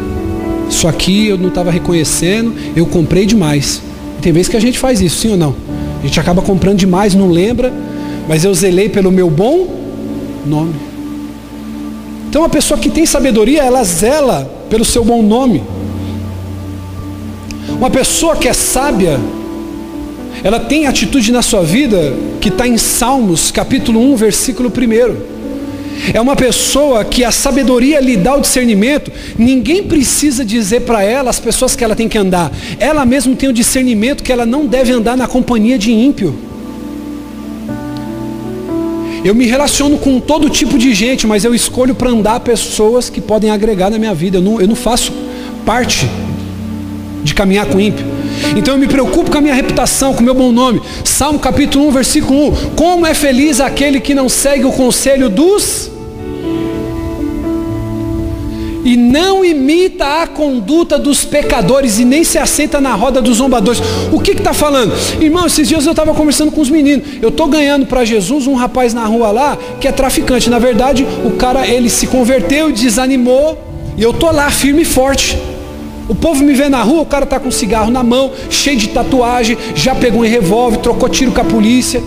Isso aqui eu não estava reconhecendo, eu comprei demais. Tem vezes que a gente faz isso, sim ou não? A gente acaba comprando demais, não lembra, mas eu zelei pelo meu bom nome. Então a pessoa que tem sabedoria, ela zela pelo seu bom nome. Uma pessoa que é sábia, ela tem atitude na sua vida que está em Salmos, capítulo 1, versículo 1. É uma pessoa que a sabedoria lhe dá o discernimento. Ninguém precisa dizer para ela as pessoas que ela tem que andar. Ela mesma tem o discernimento que ela não deve andar na companhia de ímpio. Eu me relaciono com todo tipo de gente, mas eu escolho para andar pessoas que podem agregar na minha vida. Eu não, eu não faço parte de caminhar com ímpio. Então eu me preocupo com a minha reputação, com o meu bom nome. Salmo capítulo 1, versículo 1. Como é feliz aquele que não segue o conselho dos e não imita a conduta dos pecadores e nem se assenta na roda dos zombadores. O que está falando? Irmão, esses dias eu estava conversando com os meninos. Eu estou ganhando para Jesus um rapaz na rua lá que é traficante. Na verdade, o cara ele se converteu, desanimou e eu estou lá firme e forte. O povo me vê na rua, o cara está com cigarro na mão, cheio de tatuagem, já pegou um revólver, trocou tiro com a polícia.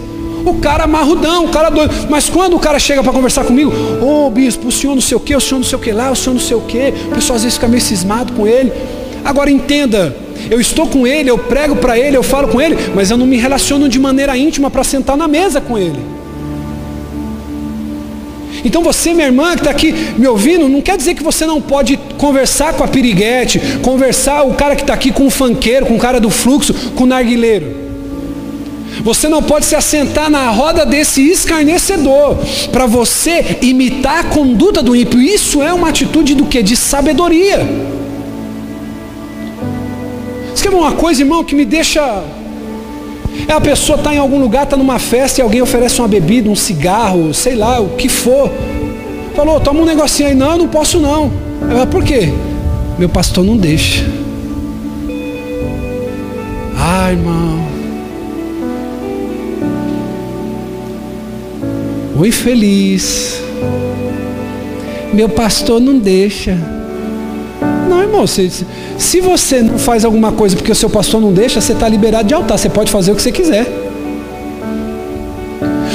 O cara marrudão, o cara doido. Mas quando o cara chega para conversar comigo, ô oh, bispo, o senhor não sei o que, o senhor não sei o que lá, o senhor não sei o que. O pessoal às vezes fica meio cismado com ele. Agora entenda, eu estou com ele, eu prego para ele, eu falo com ele, mas eu não me relaciono de maneira íntima para sentar na mesa com ele. Então você, minha irmã, que está aqui me ouvindo, não quer dizer que você não pode conversar com a piriguete, conversar o cara que está aqui com o fanqueiro, com o cara do fluxo, com o narguileiro. Você não pode se assentar na roda desse escarnecedor para você imitar a conduta do ímpio. Isso é uma atitude do que? De sabedoria. É uma coisa, irmão, que me deixa. É a pessoa está em algum lugar, está numa festa e alguém oferece uma bebida, um cigarro, sei lá, o que for. Falou, toma um negocinho aí. Não, não posso não. Eu, por quê? Meu pastor não deixa. Ai, irmão. o infeliz. Meu pastor não deixa. Irmão, se, se você não faz alguma coisa porque o seu pastor não deixa, você está liberado de altar. Você pode fazer o que você quiser.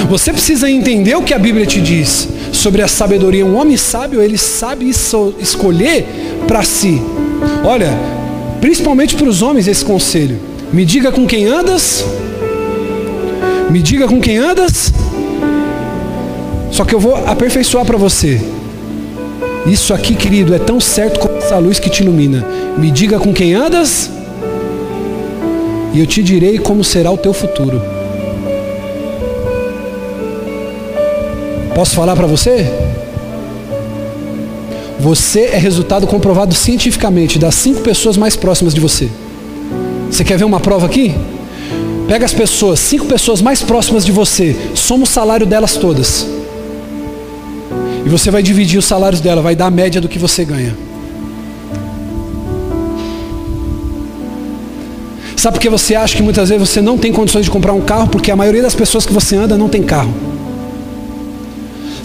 Você precisa entender o que a Bíblia te diz sobre a sabedoria. Um homem sábio, ele sabe escolher para si. Olha, principalmente para os homens esse conselho. Me diga com quem andas. Me diga com quem andas só que eu vou aperfeiçoar para você. Isso aqui, querido, é tão certo como essa luz que te ilumina. Me diga com quem andas, e eu te direi como será o teu futuro. Posso falar para você? Você é resultado comprovado cientificamente das cinco pessoas mais próximas de você. Você quer ver uma prova aqui? Pega as pessoas, cinco pessoas mais próximas de você, soma o salário delas todas. Você vai dividir os salários dela, vai dar a média do que você ganha. Sabe por que você acha que muitas vezes você não tem condições de comprar um carro? Porque a maioria das pessoas que você anda não tem carro.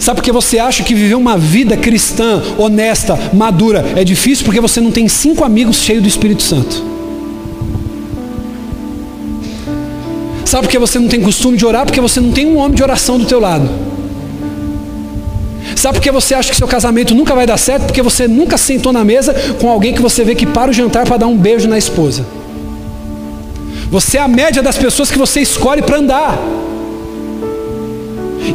Sabe por que você acha que viver uma vida cristã, honesta, madura é difícil? Porque você não tem cinco amigos cheios do Espírito Santo. Sabe por que você não tem costume de orar? Porque você não tem um homem de oração do teu lado. Sabe por que você acha que seu casamento nunca vai dar certo? Porque você nunca sentou na mesa com alguém que você vê que para o jantar para dar um beijo na esposa. Você é a média das pessoas que você escolhe para andar.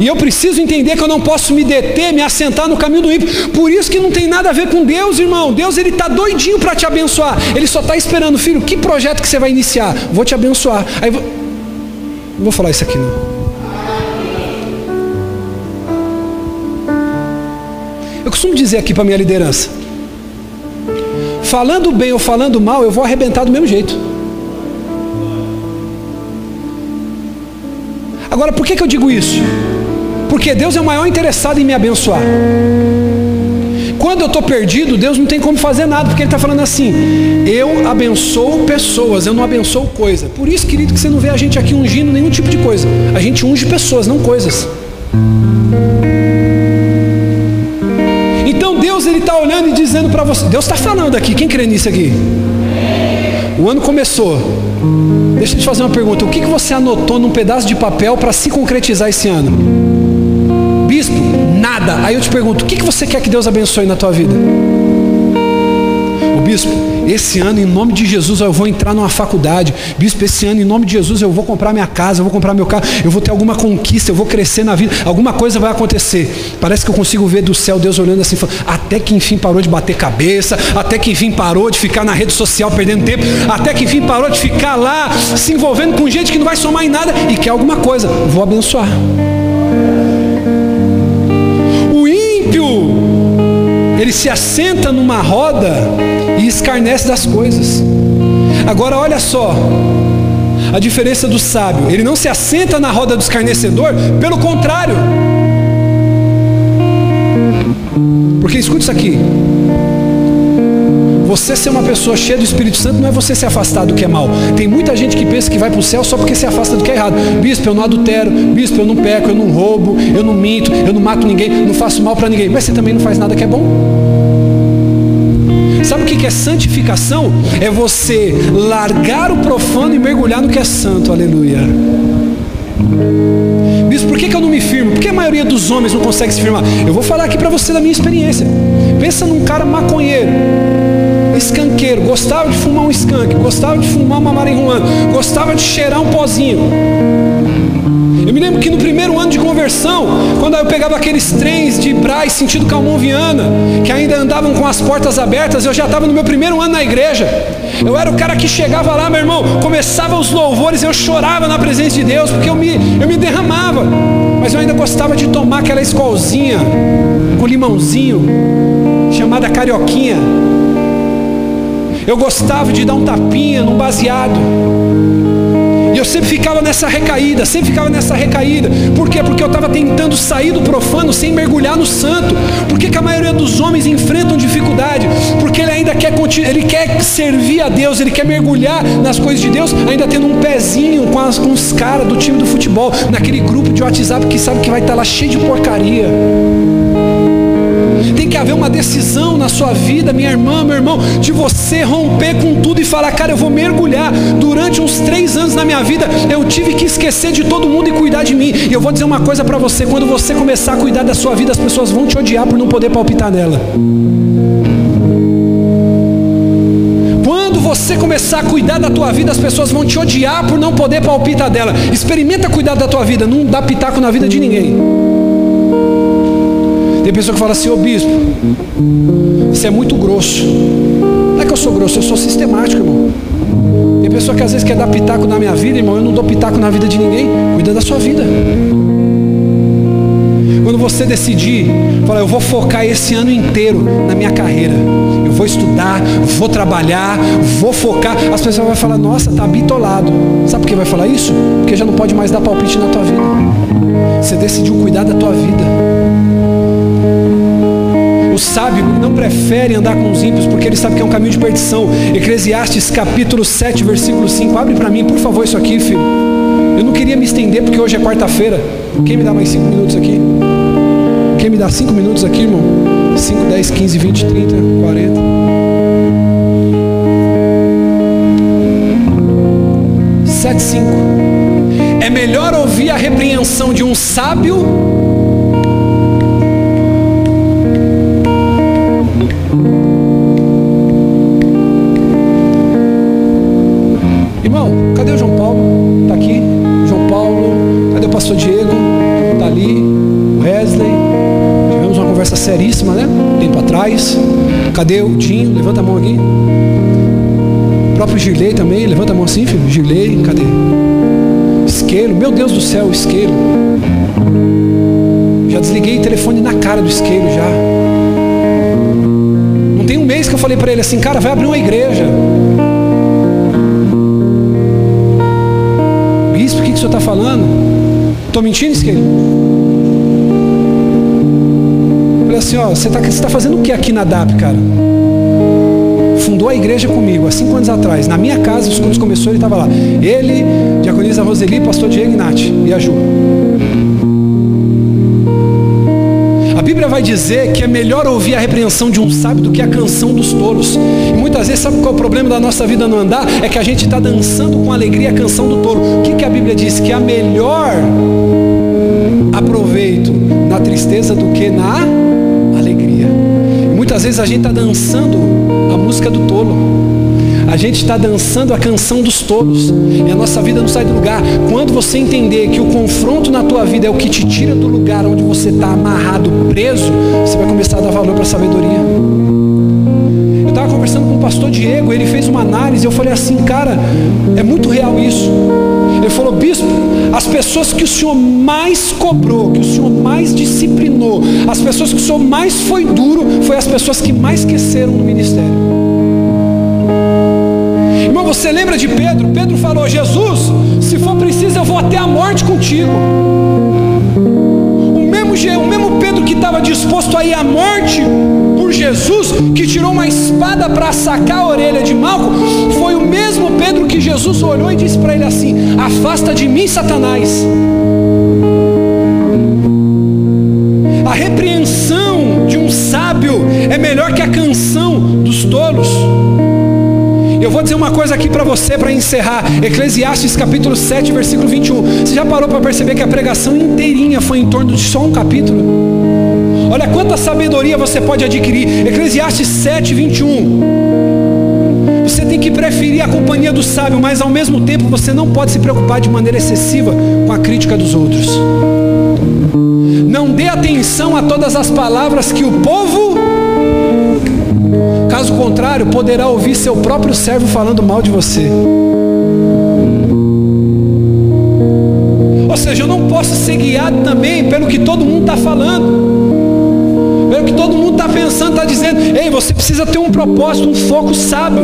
E eu preciso entender que eu não posso me deter, me assentar no caminho do ímpio. Por isso que não tem nada a ver com Deus, irmão. Deus ele está doidinho para te abençoar. Ele só está esperando, filho, que projeto que você vai iniciar? Vou te abençoar. Aí vou... Não vou falar isso aqui não. Eu costumo dizer aqui para minha liderança: falando bem ou falando mal, eu vou arrebentar do mesmo jeito. Agora, por que, que eu digo isso? Porque Deus é o maior interessado em me abençoar. Quando eu estou perdido, Deus não tem como fazer nada, porque Ele está falando assim: eu abençoo pessoas, eu não abençoo coisa. Por isso, querido, que você não vê a gente aqui ungindo nenhum tipo de coisa. A gente unge pessoas, não coisas. Olhando e dizendo para você. Deus está falando aqui. Quem crê nisso aqui? O ano começou. Deixa eu te fazer uma pergunta. O que, que você anotou num pedaço de papel para se concretizar esse ano? Bispo, nada. Aí eu te pergunto, o que, que você quer que Deus abençoe na tua vida? Bispo, esse ano, em nome de Jesus, eu vou entrar numa faculdade. Bispo, esse ano, em nome de Jesus, eu vou comprar minha casa, eu vou comprar meu carro, eu vou ter alguma conquista, eu vou crescer na vida, alguma coisa vai acontecer. Parece que eu consigo ver do céu Deus olhando assim, falando, até que enfim parou de bater cabeça, até que enfim parou de ficar na rede social perdendo tempo, até que enfim parou de ficar lá se envolvendo com gente que não vai somar em nada e quer alguma coisa. Vou abençoar. O ímpio ele se assenta numa roda escarnece das coisas. Agora olha só, a diferença do sábio, ele não se assenta na roda do escarnecedor, pelo contrário. Porque escuta isso aqui. Você ser uma pessoa cheia do Espírito Santo não é você se afastar do que é mal. Tem muita gente que pensa que vai para o céu só porque se afasta do que é errado. Bispo, eu não adultero, bispo, eu não peco, eu não roubo, eu não minto, eu não mato ninguém, não faço mal para ninguém. Mas você também não faz nada que é bom. Sabe o que é santificação? É você largar o profano e mergulhar no que é santo. Aleluia. Bispo, por que, eu não me firmo? Por que a maioria dos homens não consegue se firmar? Eu vou falar aqui para você da minha experiência. Pensa num cara maconheiro escanqueiro, gostava de fumar um escanque, gostava de fumar uma marihuana, gostava de cheirar um pozinho. Eu me lembro que no primeiro ano de conversão, quando eu pegava aqueles trens de Braz sentido Calmon-Viana, que ainda andavam com as portas abertas, eu já estava no meu primeiro ano na igreja. Eu era o cara que chegava lá, meu irmão, começava os louvores, eu chorava na presença de Deus, porque eu me, eu me derramava. Mas eu ainda gostava de tomar aquela escolzinha com limãozinho, chamada carioquinha. Eu gostava de dar um tapinha num baseado. Eu sempre ficava nessa recaída, sempre ficava nessa recaída. Por quê? Porque eu estava tentando sair do profano sem mergulhar no santo. Por que, que a maioria dos homens enfrentam dificuldade? Porque ele ainda quer ele quer servir a Deus, ele quer mergulhar nas coisas de Deus, ainda tendo um pezinho com, as, com os caras do time do futebol, naquele grupo de WhatsApp que sabe que vai estar tá lá cheio de porcaria. Que haver uma decisão na sua vida, minha irmã, meu irmão, de você romper com tudo e falar, cara, eu vou mergulhar. Durante uns três anos na minha vida, eu tive que esquecer de todo mundo e cuidar de mim. E eu vou dizer uma coisa para você: quando você começar a cuidar da sua vida, as pessoas vão te odiar por não poder palpitar nela. Quando você começar a cuidar da tua vida, as pessoas vão te odiar por não poder palpitar dela. Experimenta cuidar da tua vida, não dá pitaco na vida de ninguém. Tem pessoa que fala assim, ô bispo, você é muito grosso. Não é que eu sou grosso, eu sou sistemático, irmão. Tem pessoa que às vezes quer dar pitaco na minha vida, irmão. Eu não dou pitaco na vida de ninguém. Cuida da sua vida. Quando você decidir, falar, eu vou focar esse ano inteiro na minha carreira. Eu vou estudar, vou trabalhar, vou focar. As pessoas vão falar, nossa, tá bitolado. Sabe por que vai falar isso? Porque já não pode mais dar palpite na tua vida. Você decidiu cuidar da tua vida. Sábio não prefere andar com os ímpios porque ele sabe que é um caminho de perdição. Eclesiastes capítulo 7, versículo 5. Abre para mim, por favor, isso aqui, filho. Eu não queria me estender porque hoje é quarta-feira. Quem me dá mais 5 minutos aqui? Quem me dá 5 minutos aqui, irmão? 5, 10, 15, 20, 30, 40. Sete, cinco. É melhor ouvir a repreensão de um sábio Cadê o Dinho? Levanta a mão aqui. O próprio Girley também, levanta a mão assim, filho. Girley, cadê? Esquelo, meu Deus do céu, esquelo. Já desliguei o telefone na cara do esquelo já. Não tem um mês que eu falei para ele assim, cara, vai abrir uma igreja. Bispo, o que, que o senhor está falando? Estou mentindo, Isqueiro? Assim, ó, você está tá fazendo o que aqui na DAP, cara? Fundou a igreja comigo há cinco anos atrás. Na minha casa, os quando começou, ele estava lá. Ele, diaconisa Roseli, pastor Diego Ignati e a Ju. A Bíblia vai dizer que é melhor ouvir a repreensão de um sábio do que a canção dos tolos. E muitas vezes, sabe qual é o problema da nossa vida no andar? É que a gente está dançando com alegria a canção do tolo. O que, que a Bíblia diz? Que a melhor aproveito na tristeza do que na muitas vezes a gente está dançando a música do tolo. A gente está dançando a canção dos tolos. E a nossa vida não sai do lugar. Quando você entender que o confronto na tua vida é o que te tira do lugar onde você está amarrado, preso, você vai começar a dar valor para a sabedoria. Eu estava conversando com o pastor Diego, ele fez uma análise, eu falei assim, cara, é muito real isso. Ele falou, bispo, as pessoas que o senhor mais cobrou, que o senhor mais disciplinou, as pessoas que o senhor mais foi duro, foi as pessoas que mais esqueceram no ministério. Irmão, Você lembra de Pedro? Pedro falou: Jesus, se for preciso, eu vou até a morte contigo. O mesmo, o mesmo Pedro que estava disposto a ir à morte Jesus, que tirou uma espada para sacar a orelha de Malco, foi o mesmo Pedro que Jesus olhou e disse para ele assim: Afasta de mim, Satanás. A repreensão de um sábio é melhor que a canção dos tolos. Eu vou dizer uma coisa aqui para você para encerrar. Eclesiastes capítulo 7, versículo 21. Você já parou para perceber que a pregação inteirinha foi em torno de só um capítulo? Olha quanta sabedoria você pode adquirir. Eclesiastes 7, 21. Você tem que preferir a companhia do sábio, mas ao mesmo tempo você não pode se preocupar de maneira excessiva com a crítica dos outros. Não dê atenção a todas as palavras que o povo Caso contrário, poderá ouvir seu próprio servo falando mal de você. Ou seja, eu não posso ser guiado também pelo que todo mundo está falando, dizendo. Ei, você precisa ter um propósito, um foco sábio.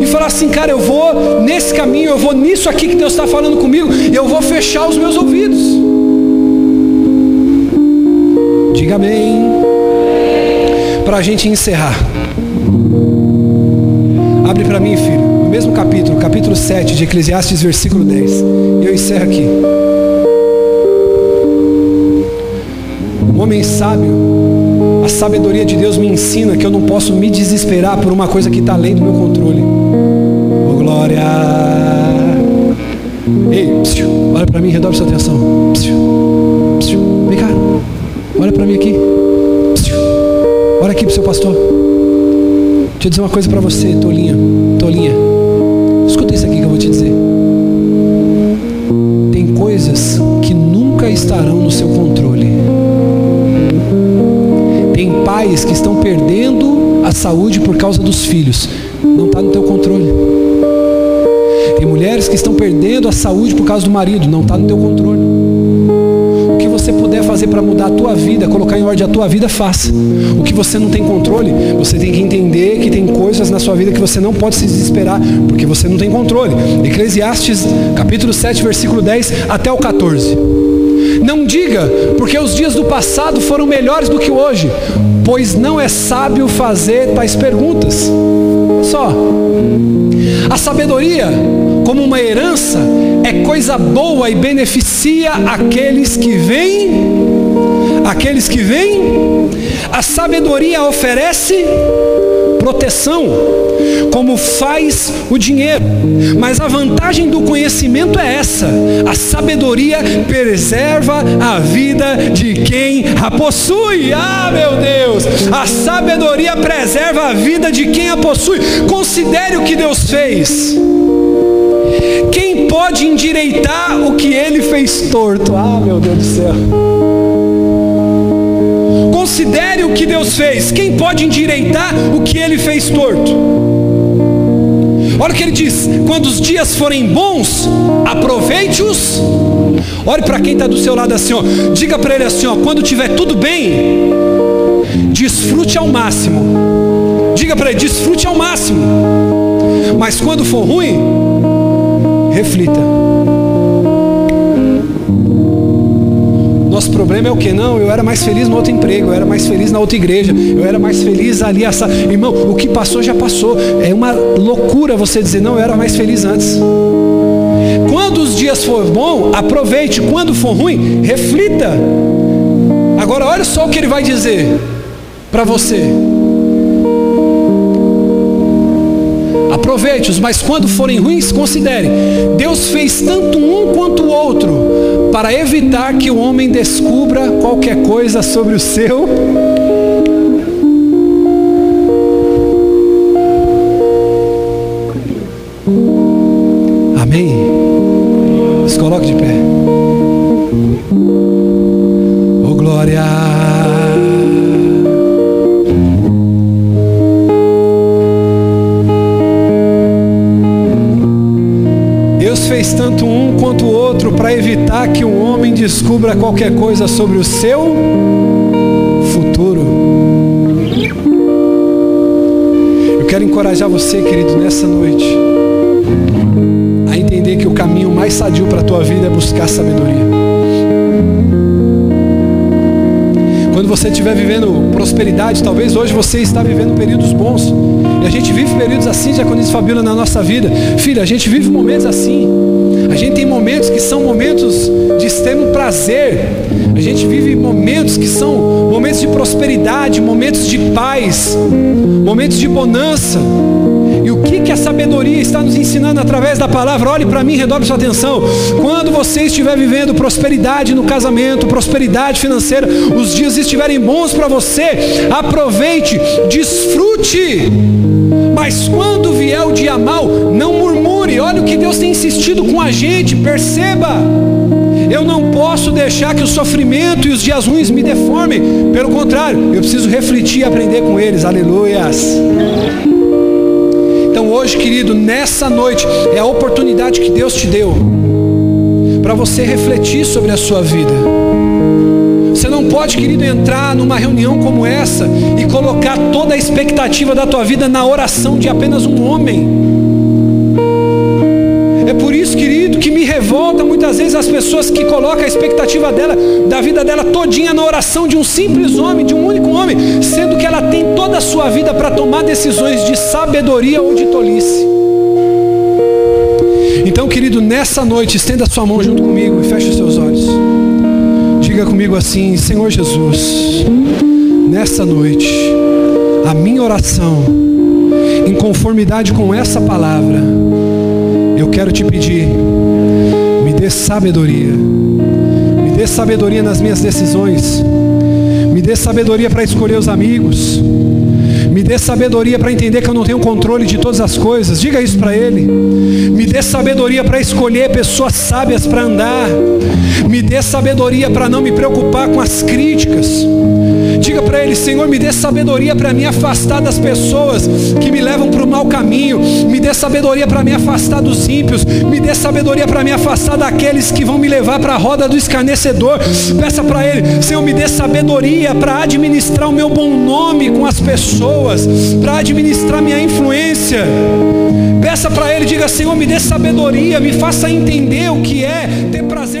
E falar assim, cara, eu vou nesse caminho, eu vou nisso aqui que Deus está falando comigo, e eu vou fechar os meus ouvidos. Diga amém. Para a gente encerrar. Abre para mim, filho, no mesmo capítulo, capítulo 7 de Eclesiastes, versículo 10. E eu encerro aqui. Um homem sábio, a sabedoria de Deus me ensina que eu não posso me desesperar por uma coisa que está além do meu controle. Oh, glória! Ei, psiu, olha para mim, redobre sua atenção. Psiu, psiu, vem cá, olha para mim aqui. Psiu, olha aqui para seu pastor. Deixa eu dizer uma coisa para você, tolinha, tolinha. Escuta isso aqui que eu vou te dizer. Tem coisas que nunca estarão no seu controle. Pais que estão perdendo a saúde por causa dos filhos. Não está no teu controle. Tem mulheres que estão perdendo a saúde por causa do marido. Não está no teu controle você puder fazer para mudar a tua vida, colocar em ordem a tua vida, faça. O que você não tem controle, você tem que entender que tem coisas na sua vida que você não pode se desesperar, porque você não tem controle. Eclesiastes capítulo 7, versículo 10 até o 14. Não diga, porque os dias do passado foram melhores do que hoje, pois não é sábio fazer tais perguntas. Só. A sabedoria, como uma herança, é coisa boa e beneficia aqueles que vêm. Aqueles que vêm, a sabedoria oferece proteção, como faz o dinheiro. Mas a vantagem do conhecimento é essa: a sabedoria preserva a vida de quem a possui. Ah, meu Deus! A sabedoria preserva a vida de quem a possui. Considere o que Deus fez. Quem pode endireitar o que ele fez torto? Ah, meu Deus do céu. Considere o que Deus fez. Quem pode endireitar o que ele fez torto? Olha o que ele diz: quando os dias forem bons, aproveite-os. Olhe para quem está do seu lado assim, ó. diga para ele assim: ó, quando tiver tudo bem, desfrute ao máximo. Diga para ele: desfrute ao máximo. Mas quando for ruim, reflita. Problema é o que? Não, eu era mais feliz no outro emprego, eu era mais feliz na outra igreja, eu era mais feliz ali. Essa... Irmão, o que passou já passou. É uma loucura você dizer, não, eu era mais feliz antes. Quando os dias for bom, aproveite. Quando for ruim, reflita. Agora olha só o que ele vai dizer para você. Aproveite-os, mas quando forem ruins, considere. Deus fez tanto um quanto para evitar que o homem descubra qualquer coisa sobre o seu que um homem descubra qualquer coisa sobre o seu futuro. quero encorajar você, querido, nessa noite, a entender que o caminho mais sadio para a tua vida é buscar sabedoria. Quando você estiver vivendo prosperidade, talvez hoje você está vivendo períodos bons. E a gente vive períodos assim, já diz Fabíola, na nossa vida. Filha, a gente vive momentos assim. A gente tem momentos que são momentos de extremo prazer. A gente vive momentos que são momentos de prosperidade, momentos de paz, momentos de bonança. E o que, que a sabedoria está nos ensinando através da palavra? Olhe para mim, redobre sua atenção. Quando você estiver vivendo prosperidade no casamento, prosperidade financeira, os dias estiverem bons para você, aproveite, desfrute. Mas quando vier o dia mal, não murmure. Olha o que Deus tem insistido com a gente, perceba. Eu não posso deixar que o sofrimento e os dias ruins me deformem. Pelo contrário, eu preciso refletir e aprender com eles. Aleluias. Nessa noite é a oportunidade que Deus te deu para você refletir sobre a sua vida. Você não pode, querido, entrar numa reunião como essa e colocar toda a expectativa da tua vida na oração de apenas um homem. É por isso, querido, que me revolta muitas vezes as pessoas que colocam a expectativa dela, da vida dela todinha na oração de um simples homem, de um único homem, sendo que ela tem toda a sua vida para tomar decisões de sabedoria ou de tolice. Então, querido, nessa noite, estenda sua mão junto comigo e feche os seus olhos. Diga comigo assim: Senhor Jesus, nessa noite, a minha oração, em conformidade com essa palavra, eu quero te pedir, me dê sabedoria, me dê sabedoria nas minhas decisões, me dê sabedoria para escolher os amigos, me dê sabedoria para entender que eu não tenho controle de todas as coisas. Diga isso para Ele. Me dê sabedoria para escolher pessoas sábias para andar. Me dê sabedoria para não me preocupar com as críticas. Diga para Ele, Senhor, me dê sabedoria para me afastar das pessoas que me levam para o mau caminho. Me dê sabedoria para me afastar dos ímpios. Me dê sabedoria para me afastar daqueles que vão me levar para a roda do escarnecedor. Peça para Ele, Senhor, me dê sabedoria para administrar o meu bom nome com as pessoas, para administrar minha influência. Peça para Ele, diga, Senhor, me dê sabedoria, me faça entender o que é ter prazer